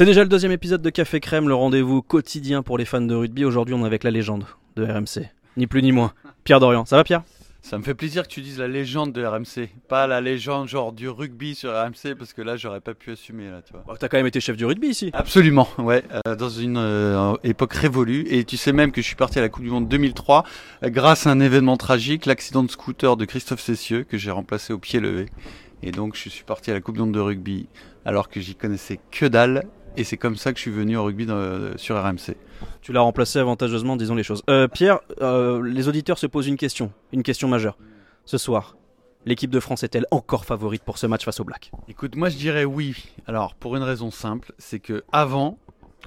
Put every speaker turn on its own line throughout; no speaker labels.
C'est déjà le deuxième épisode de Café Crème, le rendez-vous quotidien pour les fans de rugby. Aujourd'hui, on est avec la légende de RMC. Ni plus ni moins. Pierre Dorian. Ça va, Pierre?
Ça me fait plaisir que tu dises la légende de RMC, pas la légende genre du rugby sur RMC, parce que là, j'aurais pas pu assumer, là, tu vois.
Bah, T'as quand même été chef du rugby ici.
Absolument, ouais, euh, dans une euh, époque révolue. Et tu sais même que je suis parti à la Coupe du Monde 2003 euh, grâce à un événement tragique, l'accident de scooter de Christophe Cessieux, que j'ai remplacé au pied levé. Et donc, je suis parti à la Coupe du Monde de rugby alors que j'y connaissais que dalle. Et c'est comme ça que je suis venu au rugby dans- sur RMC.
Tu l'as remplacé avantageusement, disons les choses. Euh, Pierre, euh, les auditeurs se posent une question, une question majeure. Ce soir, l'équipe de France est-elle encore favorite pour ce match face aux Blacks
Écoute, moi je dirais oui. Alors, pour une raison simple, c'est que avant,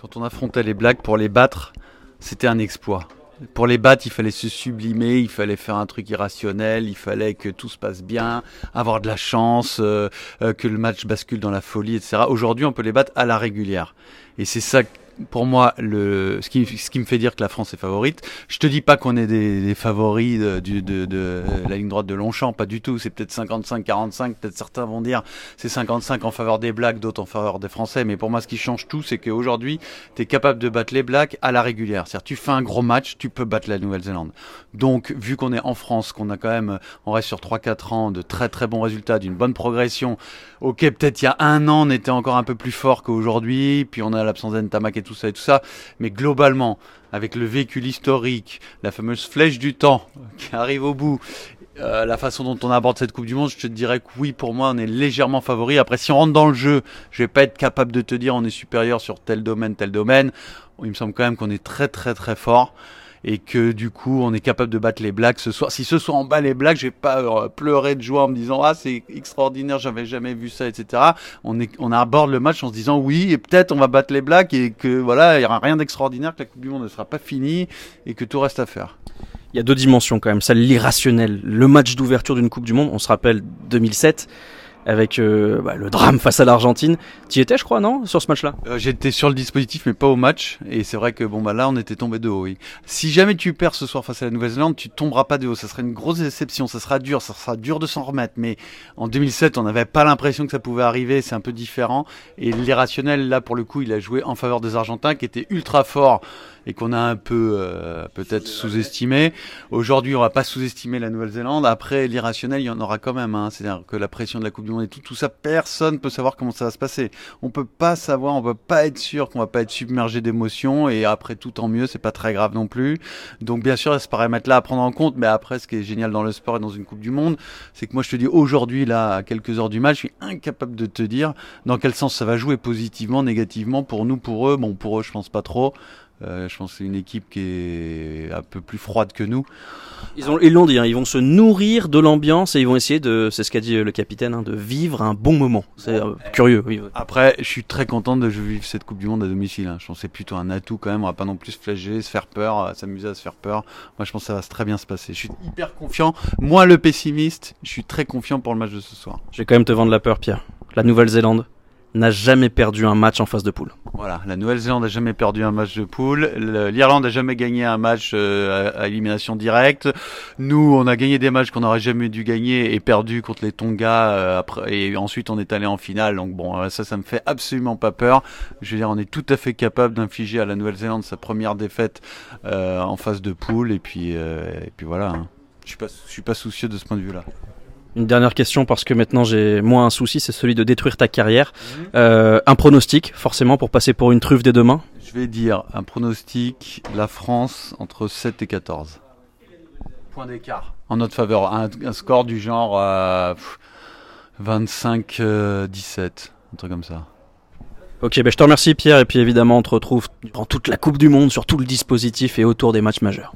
quand on affrontait les Blacks pour les battre, c'était un exploit. Pour les battre, il fallait se sublimer, il fallait faire un truc irrationnel, il fallait que tout se passe bien, avoir de la chance, euh, euh, que le match bascule dans la folie, etc. Aujourd'hui, on peut les battre à la régulière. Et c'est ça, pour moi, le, ce, qui, ce qui me fait dire que la France est favorite. Je te dis pas qu'on est des, des favoris de, du- de, de la ligne droite de Longchamp, pas du tout. C'est peut-être 55-45, peut-être certains vont dire c'est 55 en faveur des Blacks, d'autres en faveur des Français. Mais pour moi, ce qui change tout, c'est qu'aujourd'hui, tu es capable de battre les Blacks à la régulière. C'est-à-dire, tu fais un gros match, tu peux battre la Nouvelle-Zélande. Donc, vu qu'on est en France, qu'on a quand même, on reste sur 3-4 ans de très très bons résultats, d'une bonne progression. Ok, peut-être il y a un an, on était encore un peu plus fort qu'aujourd'hui, puis on a l'absence d'Entamac tout ça et tout ça. Mais globalement, avec le véhicule historique, la fameuse flèche du temps qui arrive au bout, euh, la façon dont on aborde cette Coupe du Monde, je te dirais que oui, pour moi, on est légèrement favori. Après, si on rentre dans le jeu, je vais pas être capable de te dire on est supérieur sur tel domaine, tel domaine. Il me semble quand même qu'on est très très très fort et que du coup on est capable de battre les Blacks ce soir. Si ce soir on bat les Blacks, je vais pas euh, pleurer de joie en me disant ah c'est extraordinaire, j'avais jamais vu ça, etc. On est on aborde le match en se disant oui et peut-être on va battre les Blacks et que voilà il y aura rien d'extraordinaire, que la Coupe du Monde ne sera pas finie et que tout reste à faire.
Il y a deux dimensions quand même, celle l'irrationnel, le match d'ouverture d'une Coupe du Monde, on se rappelle 2007 avec euh, bah, le drame face à l'Argentine. Tu y étais je crois non sur ce match-là?
Euh, J'étais sur le dispositif, mais pas au match. Et c'est vrai que bon bah là, on était tombé de haut. Si jamais tu perds ce soir face à la Nouvelle-Zélande, tu tomberas pas de haut. Ça serait une grosse déception. Ça sera dur. Ça sera dur de s'en remettre. Mais en 2007, on n'avait pas l'impression que ça pouvait arriver. C'est un peu différent. Et l'irrationnel, là, pour le coup, il a joué en faveur des Argentins, qui étaient ultra forts et qu'on a un peu euh, peut-être sous-estimé. Aujourd'hui, on va pas sous-estimer la Nouvelle-Zélande. Après, l'irrationnel, il y en aura quand même. Hein. C'est-à-dire que la pression de la Coupe du Et tout, tout ça, personne peut savoir comment ça va se passer. On peut pas savoir, on peut pas être sûr qu'on va pas être submergé d'émotions. Et après, tout tant mieux, c'est pas très grave non plus. Donc, bien sûr, ce paramètre-là à prendre en compte. Mais après, ce qui est génial dans le sport et dans une Coupe du Monde, c'est que moi, je te dis aujourd'hui, là, à quelques heures du match, je suis incapable de te dire dans quel sens ça va jouer positivement, négativement, pour nous, pour eux. Bon, pour eux, je pense pas trop. Euh, je pense que c'est une équipe qui est un peu plus froide que nous.
Ils ont- ils l'ont dit, hein, ils vont se nourrir de l'ambiance et ils vont essayer de, c'est ce qu'a dit le capitaine, hein, de vivre un bon moment. C'est euh, curieux, oui.
Après, je suis très content de vivre cette Coupe du Monde à domicile. hein. Je pense que c'est plutôt un atout quand même. On va pas non plus se flageller, se faire peur, euh, s'amuser à se faire peur. Moi, je pense que ça va très bien se passer. Je suis hyper confiant. Moi, le pessimiste, je suis très confiant pour le match de ce soir.
Je vais quand même te vendre la peur, Pierre. La Nouvelle-Zélande n'a jamais perdu un match en phase de poule.
Voilà, la Nouvelle-Zélande a jamais perdu un match de poule, Le- l'Irlande a jamais gagné un match euh, à, élimination directe. Nous, on a gagné des matchs qu'on n'aurait jamais dû gagner et perdu contre les Tonga. euh, et ensuite, on est allé en finale. Donc bon, euh, ça, ça me fait absolument pas peur. Je veux dire, on est tout à fait capable d'infliger à la Nouvelle-Zélande sa première défaite en phase de poule. Et puis, et puis voilà. hein. Je suis je suis pas soucieux de ce point de vue-là.
Une dernière question parce que maintenant j'ai moins un souci, c'est celui de détruire ta carrière. Euh, un pronostic, forcément, pour passer pour une truffe des deux mains.
Je vais dire un pronostic, la France entre 7 et 14. Point d'écart. En notre faveur. Un, un score du genre euh, 25-17. un truc comme ça.
Ok, ben je te remercie Pierre et puis évidemment on te retrouve durant toute la Coupe du Monde sur tout le dispositif et autour des matchs majeurs.